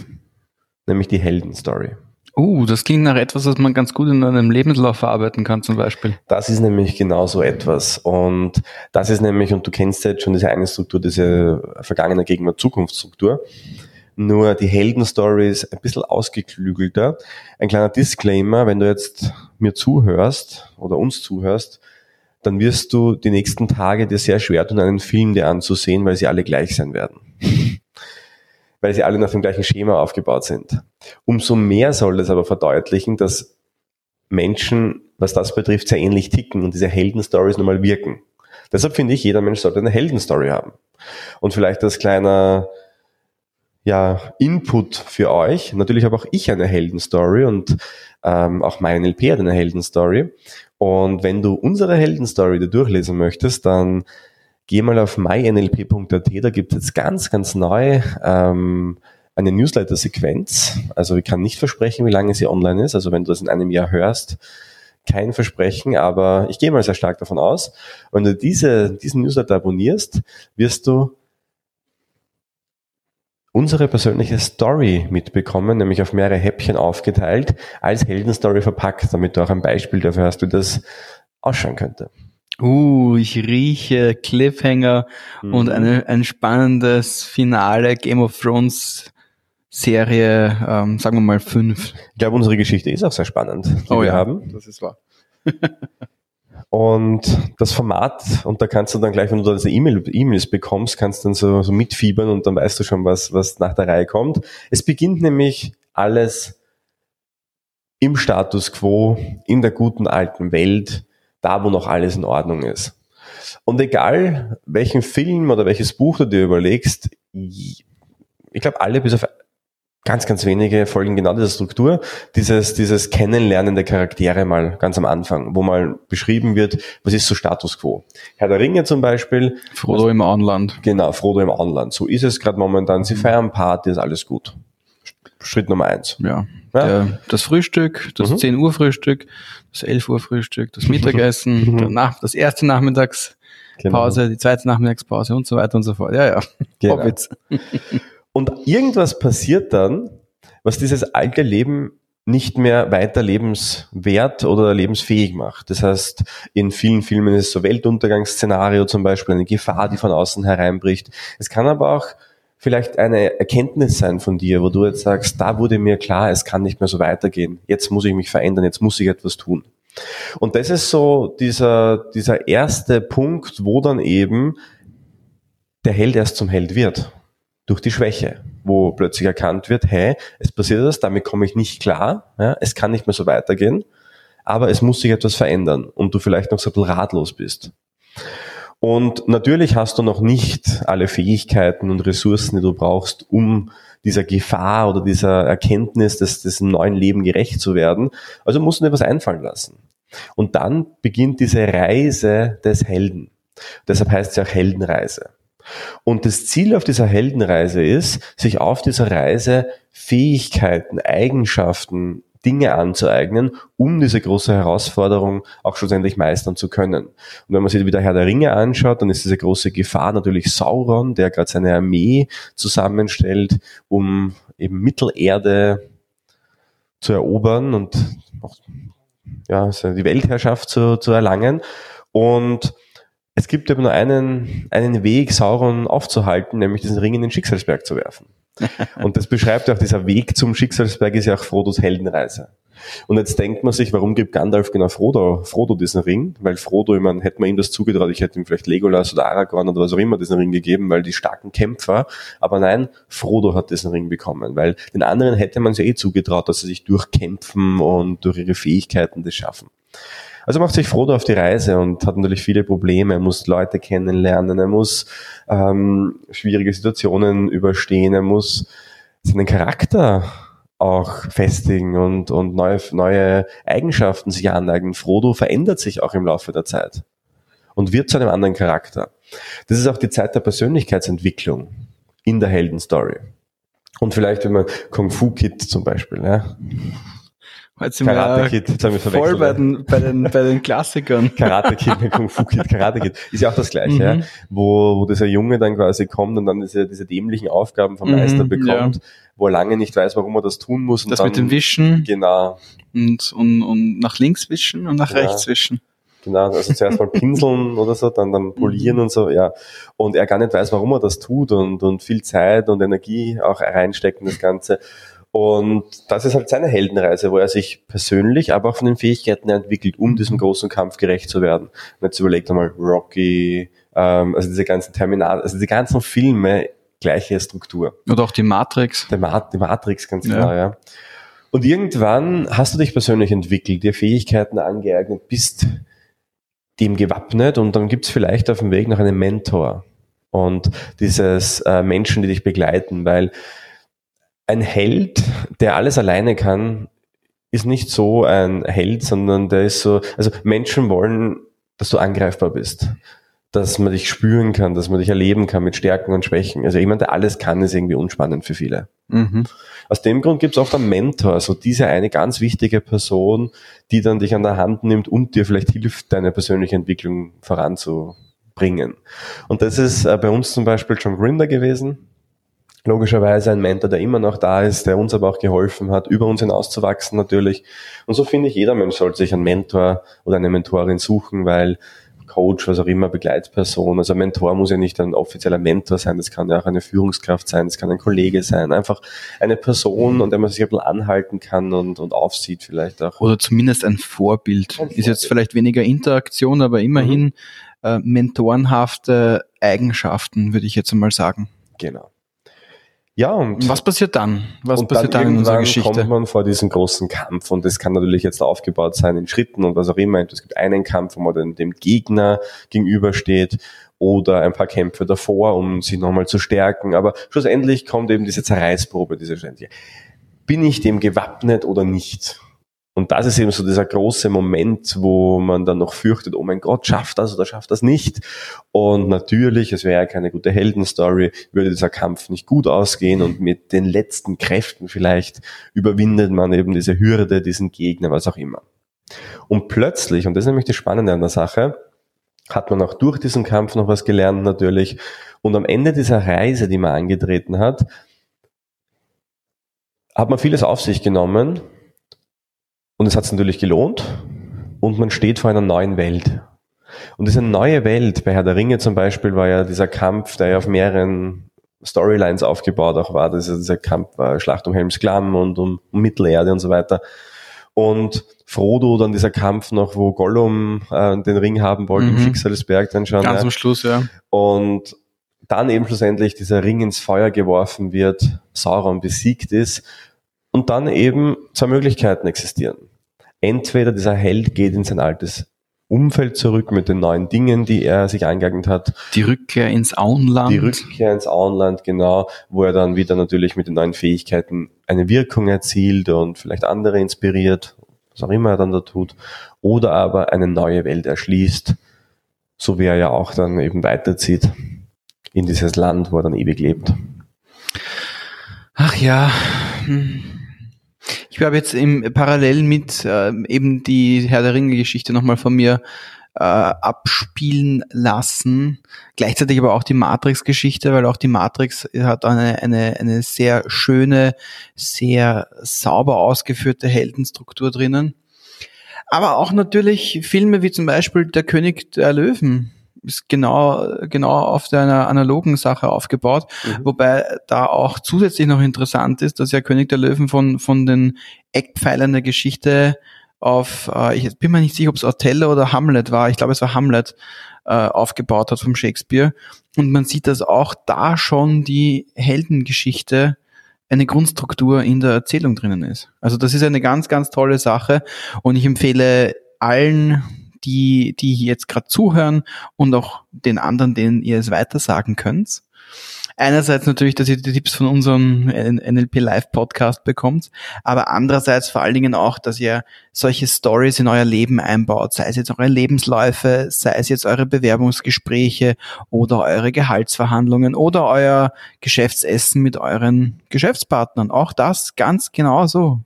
nämlich die Heldenstory. Uh, das klingt nach etwas, was man ganz gut in einem Lebenslauf verarbeiten kann zum Beispiel. Das ist nämlich genau so etwas. Und das ist nämlich, und du kennst jetzt schon diese eine Struktur, diese vergangene Gegenwart Zukunftsstruktur. Nur die Heldenstory ist ein bisschen ausgeklügelter. Ein kleiner Disclaimer, wenn du jetzt mir zuhörst oder uns zuhörst, dann wirst du die nächsten Tage dir sehr schwer tun, einen Film dir anzusehen, weil sie alle gleich sein werden weil sie alle nach dem gleichen Schema aufgebaut sind. Umso mehr soll es aber verdeutlichen, dass Menschen, was das betrifft, sehr ähnlich ticken und diese Heldenstories nochmal wirken. Deshalb finde ich, jeder Mensch sollte eine Heldenstory haben. Und vielleicht als kleiner ja, Input für euch. Natürlich habe auch ich eine Heldenstory und ähm, auch mein LP hat eine Heldenstory. Und wenn du unsere Heldenstory dir durchlesen möchtest, dann geh mal auf mynlp.at, da gibt es jetzt ganz, ganz neu ähm, eine Newsletter-Sequenz. Also ich kann nicht versprechen, wie lange sie online ist. Also wenn du das in einem Jahr hörst, kein Versprechen, aber ich gehe mal sehr stark davon aus. Wenn du diese, diesen Newsletter abonnierst, wirst du unsere persönliche Story mitbekommen, nämlich auf mehrere Häppchen aufgeteilt, als Heldenstory verpackt, damit du auch ein Beispiel dafür hast, wie das ausschauen könnte. Uh, ich rieche Cliffhanger mhm. und eine, ein spannendes Finale Game of Thrones Serie, ähm, sagen wir mal fünf. Ich glaube, unsere Geschichte ist auch sehr spannend, die oh, wir ja, haben. Das ist wahr. und das Format, und da kannst du dann gleich, wenn du diese E-Mails bekommst, kannst du dann so, so mitfiebern und dann weißt du schon, was, was nach der Reihe kommt. Es beginnt nämlich alles im Status quo, in der guten alten Welt, da, wo noch alles in Ordnung ist. Und egal, welchen Film oder welches Buch du dir überlegst, ich glaube, alle bis auf ganz, ganz wenige folgen genau dieser Struktur, dieses, dieses Kennenlernen der Charaktere mal ganz am Anfang, wo mal beschrieben wird, was ist so Status Quo. Herr der Ringe zum Beispiel. Frodo was, im Anland. Genau, Frodo im Anland. So ist es gerade momentan. Sie feiern Party, ist alles gut. Schritt Nummer eins. Ja. Ja? Der, das Frühstück, das mhm. 10 Uhr Frühstück, das 11 Uhr Frühstück, das Mittagessen, mhm. Nach, das erste Nachmittagspause, genau. die zweite Nachmittagspause und so weiter und so fort. Ja, ja. Genau. und irgendwas passiert dann, was dieses alte Leben nicht mehr weiter lebenswert oder lebensfähig macht. Das heißt, in vielen Filmen ist es so Weltuntergangsszenario zum Beispiel, eine Gefahr, die von außen hereinbricht. Es kann aber auch vielleicht eine Erkenntnis sein von dir, wo du jetzt sagst, da wurde mir klar, es kann nicht mehr so weitergehen. Jetzt muss ich mich verändern, jetzt muss ich etwas tun. Und das ist so dieser, dieser erste Punkt, wo dann eben der Held erst zum Held wird. Durch die Schwäche, wo plötzlich erkannt wird, hey, es passiert das, damit komme ich nicht klar, ja, es kann nicht mehr so weitergehen, aber es muss sich etwas verändern und du vielleicht noch so ein bisschen ratlos bist. Und natürlich hast du noch nicht alle Fähigkeiten und Ressourcen, die du brauchst, um dieser Gefahr oder dieser Erkenntnis des, des neuen Leben gerecht zu werden. Also musst du dir was einfallen lassen. Und dann beginnt diese Reise des Helden. Deshalb heißt sie auch Heldenreise. Und das Ziel auf dieser Heldenreise ist, sich auf dieser Reise Fähigkeiten, Eigenschaften, Dinge anzueignen, um diese große Herausforderung auch schlussendlich meistern zu können. Und wenn man sich wieder Herr der Ringe anschaut, dann ist diese große Gefahr natürlich Sauron, der gerade seine Armee zusammenstellt, um eben Mittelerde zu erobern und ja, die Weltherrschaft zu, zu erlangen. Und es gibt eben nur einen, einen Weg, Sauron aufzuhalten, nämlich diesen Ring in den Schicksalsberg zu werfen. Und das beschreibt auch dieser Weg zum Schicksalsberg ist ja auch Frodos Heldenreise. Und jetzt denkt man sich, warum gibt Gandalf genau Frodo, Frodo diesen Ring? Weil Frodo, ich meine, hätte man ihm das zugetraut, ich hätte ihm vielleicht Legolas oder Aragorn oder was auch immer diesen Ring gegeben, weil die starken Kämpfer. Aber nein, Frodo hat diesen Ring bekommen, weil den anderen hätte man es ja eh zugetraut, dass sie sich durchkämpfen und durch ihre Fähigkeiten das schaffen. Also macht sich Frodo auf die Reise und hat natürlich viele Probleme. Er muss Leute kennenlernen, er muss ähm, schwierige Situationen überstehen, er muss seinen Charakter auch festigen und, und neue, neue Eigenschaften sich aneignen. Frodo verändert sich auch im Laufe der Zeit und wird zu einem anderen Charakter. Das ist auch die Zeit der Persönlichkeitsentwicklung in der Heldenstory. Und vielleicht, wenn man Kung Fu Kid zum Beispiel, ja. Jetzt sind Karate Kid, jetzt haben wir voll bei den, bei den, bei den Klassikern. Karate Kid, Kung Fu Kid, Karate Kid. Ist ja auch das Gleiche, mhm. ja, wo, wo dieser Junge dann quasi kommt und dann diese, diese dämlichen Aufgaben vom Meister mhm, bekommt, ja. wo er lange nicht weiß, warum er das tun muss. Und das dann, mit dem Wischen. Genau. Und, und, und nach links wischen und nach ja. rechts wischen. Genau, also zuerst mal pinseln oder so, dann, dann polieren mhm. und so, ja. Und er gar nicht weiß, warum er das tut und, und viel Zeit und Energie auch reinsteckt in das Ganze. Und das ist halt seine Heldenreise, wo er sich persönlich, aber auch von den Fähigkeiten entwickelt, um diesem großen Kampf gerecht zu werden. Und jetzt überlegt einmal Rocky, ähm, also diese ganzen Terminal, also die ganzen Filme, gleiche Struktur. Oder auch die Matrix. Die, Ma die Matrix, ganz ja. genau, ja. Und irgendwann hast du dich persönlich entwickelt, dir Fähigkeiten angeeignet, bist dem gewappnet und dann gibt's vielleicht auf dem Weg noch einen Mentor und dieses äh, Menschen, die dich begleiten, weil ein Held, der alles alleine kann, ist nicht so ein Held, sondern der ist so, also Menschen wollen, dass du angreifbar bist, dass man dich spüren kann, dass man dich erleben kann mit Stärken und Schwächen. Also jemand, der alles kann, ist irgendwie unspannend für viele. Mhm. Aus dem Grund gibt es oft einen Mentor, also diese eine ganz wichtige Person, die dann dich an der Hand nimmt und dir vielleicht hilft, deine persönliche Entwicklung voranzubringen. Und das ist äh, bei uns zum Beispiel John Grinder gewesen logischerweise ein Mentor, der immer noch da ist, der uns aber auch geholfen hat, über uns hinauszuwachsen natürlich. Und so finde ich, jeder Mensch sollte sich einen Mentor oder eine Mentorin suchen, weil Coach, was auch immer, Begleitperson. Also Mentor muss ja nicht ein offizieller Mentor sein, das kann ja auch eine Führungskraft sein, das kann ein Kollege sein, einfach eine Person, an der man sich ein bisschen anhalten kann und, und aufsieht vielleicht auch. Oder zumindest ein Vorbild. Ein Vorbild. Ist jetzt vielleicht weniger Interaktion, aber immerhin mhm. äh, mentorenhafte Eigenschaften, würde ich jetzt einmal sagen. Genau. Ja, und was passiert dann? Was passiert dann, dann in unserer Geschichte? kommt man vor diesen großen Kampf und das kann natürlich jetzt aufgebaut sein in Schritten und was auch immer. Es gibt einen Kampf, wo man dann dem Gegner gegenübersteht oder ein paar Kämpfe davor, um sich nochmal zu stärken. Aber schlussendlich kommt eben diese Zerreißprobe, diese ständige. Bin ich dem gewappnet oder nicht? Und das ist eben so dieser große Moment, wo man dann noch fürchtet, oh mein Gott, schafft das oder schafft das nicht. Und natürlich, es wäre ja keine gute Heldenstory, würde dieser Kampf nicht gut ausgehen und mit den letzten Kräften vielleicht überwindet man eben diese Hürde, diesen Gegner, was auch immer. Und plötzlich, und das ist nämlich das Spannende an der Sache, hat man auch durch diesen Kampf noch was gelernt natürlich. Und am Ende dieser Reise, die man angetreten hat, hat man vieles auf sich genommen und es hat es natürlich gelohnt und man steht vor einer neuen Welt. Und diese neue Welt, bei Herr der Ringe zum Beispiel, war ja dieser Kampf, der ja auf mehreren Storylines aufgebaut auch war. Das ist dieser Kampf war Schlacht um Helms Klamm und um, um Mittelerde und so weiter. Und Frodo, dann dieser Kampf noch, wo Gollum äh, den Ring haben wollte, mhm. im Schicksalsberg dann schon. Ganz ja. am Schluss, ja. Und dann eben schlussendlich dieser Ring ins Feuer geworfen wird, Sauron besiegt ist und dann eben zwei Möglichkeiten existieren. Entweder dieser Held geht in sein altes Umfeld zurück mit den neuen Dingen, die er sich eingeeignet hat. Die Rückkehr ins Auenland. Die Rückkehr ins Auenland, genau, wo er dann wieder natürlich mit den neuen Fähigkeiten eine Wirkung erzielt und vielleicht andere inspiriert, was auch immer er dann da tut. Oder aber eine neue Welt erschließt, so wie er ja auch dann eben weiterzieht in dieses Land, wo er dann ewig lebt. Ach ja. Hm. Ich habe jetzt im parallel mit äh, eben die Herr der Ringe Geschichte nochmal von mir äh, abspielen lassen. Gleichzeitig aber auch die Matrix-Geschichte, weil auch die Matrix hat eine, eine, eine sehr schöne, sehr sauber ausgeführte Heldenstruktur drinnen. Aber auch natürlich Filme wie zum Beispiel Der König der Löwen ist genau, genau auf der analogen Sache aufgebaut, mhm. wobei da auch zusätzlich noch interessant ist, dass ja König der Löwen von, von den Eckpfeilern der Geschichte auf, äh, ich bin mir nicht sicher, ob es Othello oder Hamlet war, ich glaube es war Hamlet, äh, aufgebaut hat vom Shakespeare. Und man sieht, dass auch da schon die Heldengeschichte eine Grundstruktur in der Erzählung drinnen ist. Also das ist eine ganz, ganz tolle Sache und ich empfehle allen, die, die jetzt gerade zuhören und auch den anderen, denen ihr es weiter sagen könnt, einerseits natürlich, dass ihr die Tipps von unserem NLP Live Podcast bekommt, aber andererseits vor allen Dingen auch, dass ihr solche Stories in euer Leben einbaut, sei es jetzt eure Lebensläufe, sei es jetzt eure Bewerbungsgespräche oder eure Gehaltsverhandlungen oder euer Geschäftsessen mit euren Geschäftspartnern. Auch das ganz genauso.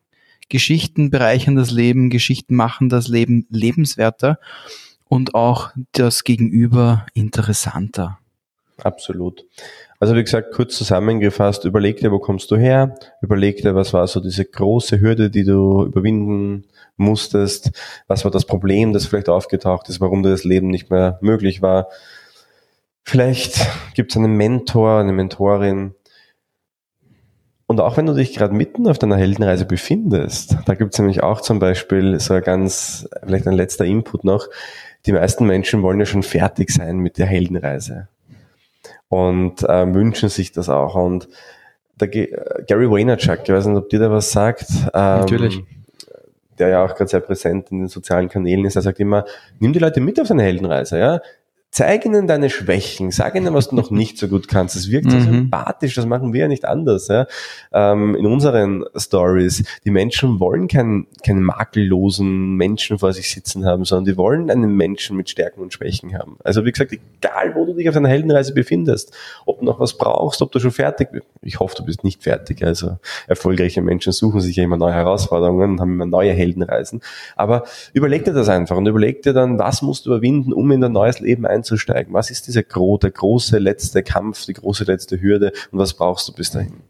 Geschichten bereichern das Leben, Geschichten machen das Leben lebenswerter und auch das Gegenüber interessanter. Absolut. Also wie gesagt, kurz zusammengefasst, überleg dir, wo kommst du her? Überleg dir, was war so diese große Hürde, die du überwinden musstest? Was war das Problem, das vielleicht aufgetaucht ist, warum dir das Leben nicht mehr möglich war? Vielleicht gibt es einen Mentor, eine Mentorin. Und auch wenn du dich gerade mitten auf deiner Heldenreise befindest, da gibt es nämlich auch zum Beispiel so ein ganz, vielleicht ein letzter Input noch, die meisten Menschen wollen ja schon fertig sein mit der Heldenreise und äh, wünschen sich das auch. Und der G Gary Vaynerchuk, ich weiß nicht, ob dir da was sagt. Ähm, Natürlich. Der ja auch gerade sehr präsent in den sozialen Kanälen ist, er sagt immer, nimm die Leute mit auf seine Heldenreise, ja. Zeig ihnen deine Schwächen, sag ihnen, was du noch nicht so gut kannst. Es wirkt so mhm. sympathisch, das machen wir ja nicht anders. Ja? Ähm, in unseren Stories, die Menschen wollen keinen, keinen makellosen Menschen vor sich sitzen haben, sondern die wollen einen Menschen mit Stärken und Schwächen haben. Also wie gesagt, egal wo du dich auf deiner Heldenreise befindest, ob du noch was brauchst, ob du schon fertig bist. Ich hoffe, du bist nicht fertig. Also erfolgreiche Menschen suchen sich ja immer neue Herausforderungen und haben immer neue Heldenreisen. Aber überleg dir das einfach und überleg dir dann, was musst du überwinden, um in ein neues Leben einzusteigen einzusteigen? Was ist dieser gro der große letzte Kampf, die große letzte Hürde und was brauchst du bis dahin?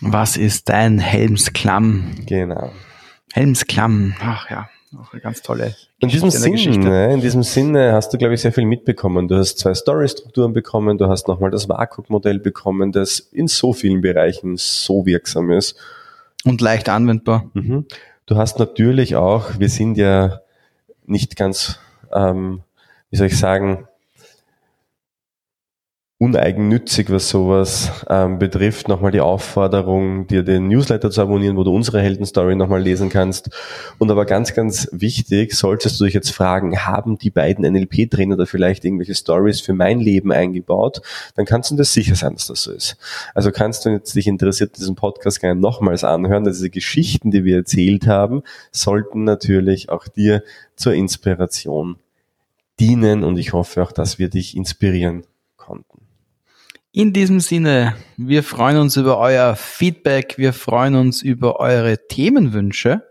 Was ist dein Helmsklamm? Genau. Helmsklamm, ach ja, auch eine ganz tolle in diesem Sinne, in diesem Sinne hast du, glaube ich, sehr viel mitbekommen. Du hast zwei Story-Strukturen bekommen, du hast nochmal das WAKUK-Modell bekommen, das in so vielen Bereichen so wirksam ist. Und leicht anwendbar. Mhm. Du hast natürlich auch, wir sind ja nicht ganz ähm, wie soll ich sagen, uneigennützig, was sowas ähm, betrifft. Nochmal die Aufforderung, dir den Newsletter zu abonnieren, wo du unsere Heldenstory nochmal lesen kannst. Und aber ganz, ganz wichtig, solltest du dich jetzt fragen, haben die beiden NLP-Trainer da vielleicht irgendwelche Stories für mein Leben eingebaut? Dann kannst du dir sicher sein, dass das so ist. Also kannst du jetzt dich interessiert diesen Podcast gerne nochmals anhören. Diese Geschichten, die wir erzählt haben, sollten natürlich auch dir zur Inspiration dienen und ich hoffe auch, dass wir dich inspirieren konnten. In diesem Sinne, wir freuen uns über euer Feedback, wir freuen uns über eure Themenwünsche.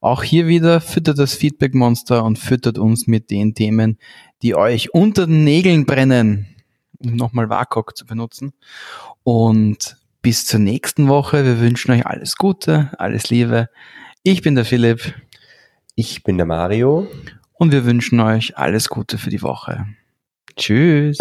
Auch hier wieder füttert das Feedback-Monster und füttert uns mit den Themen, die euch unter den Nägeln brennen, um nochmal WAKOK zu benutzen. Und bis zur nächsten Woche. Wir wünschen euch alles Gute, alles Liebe. Ich bin der Philipp. Ich bin der Mario und wir wünschen euch alles Gute für die Woche. Tschüss.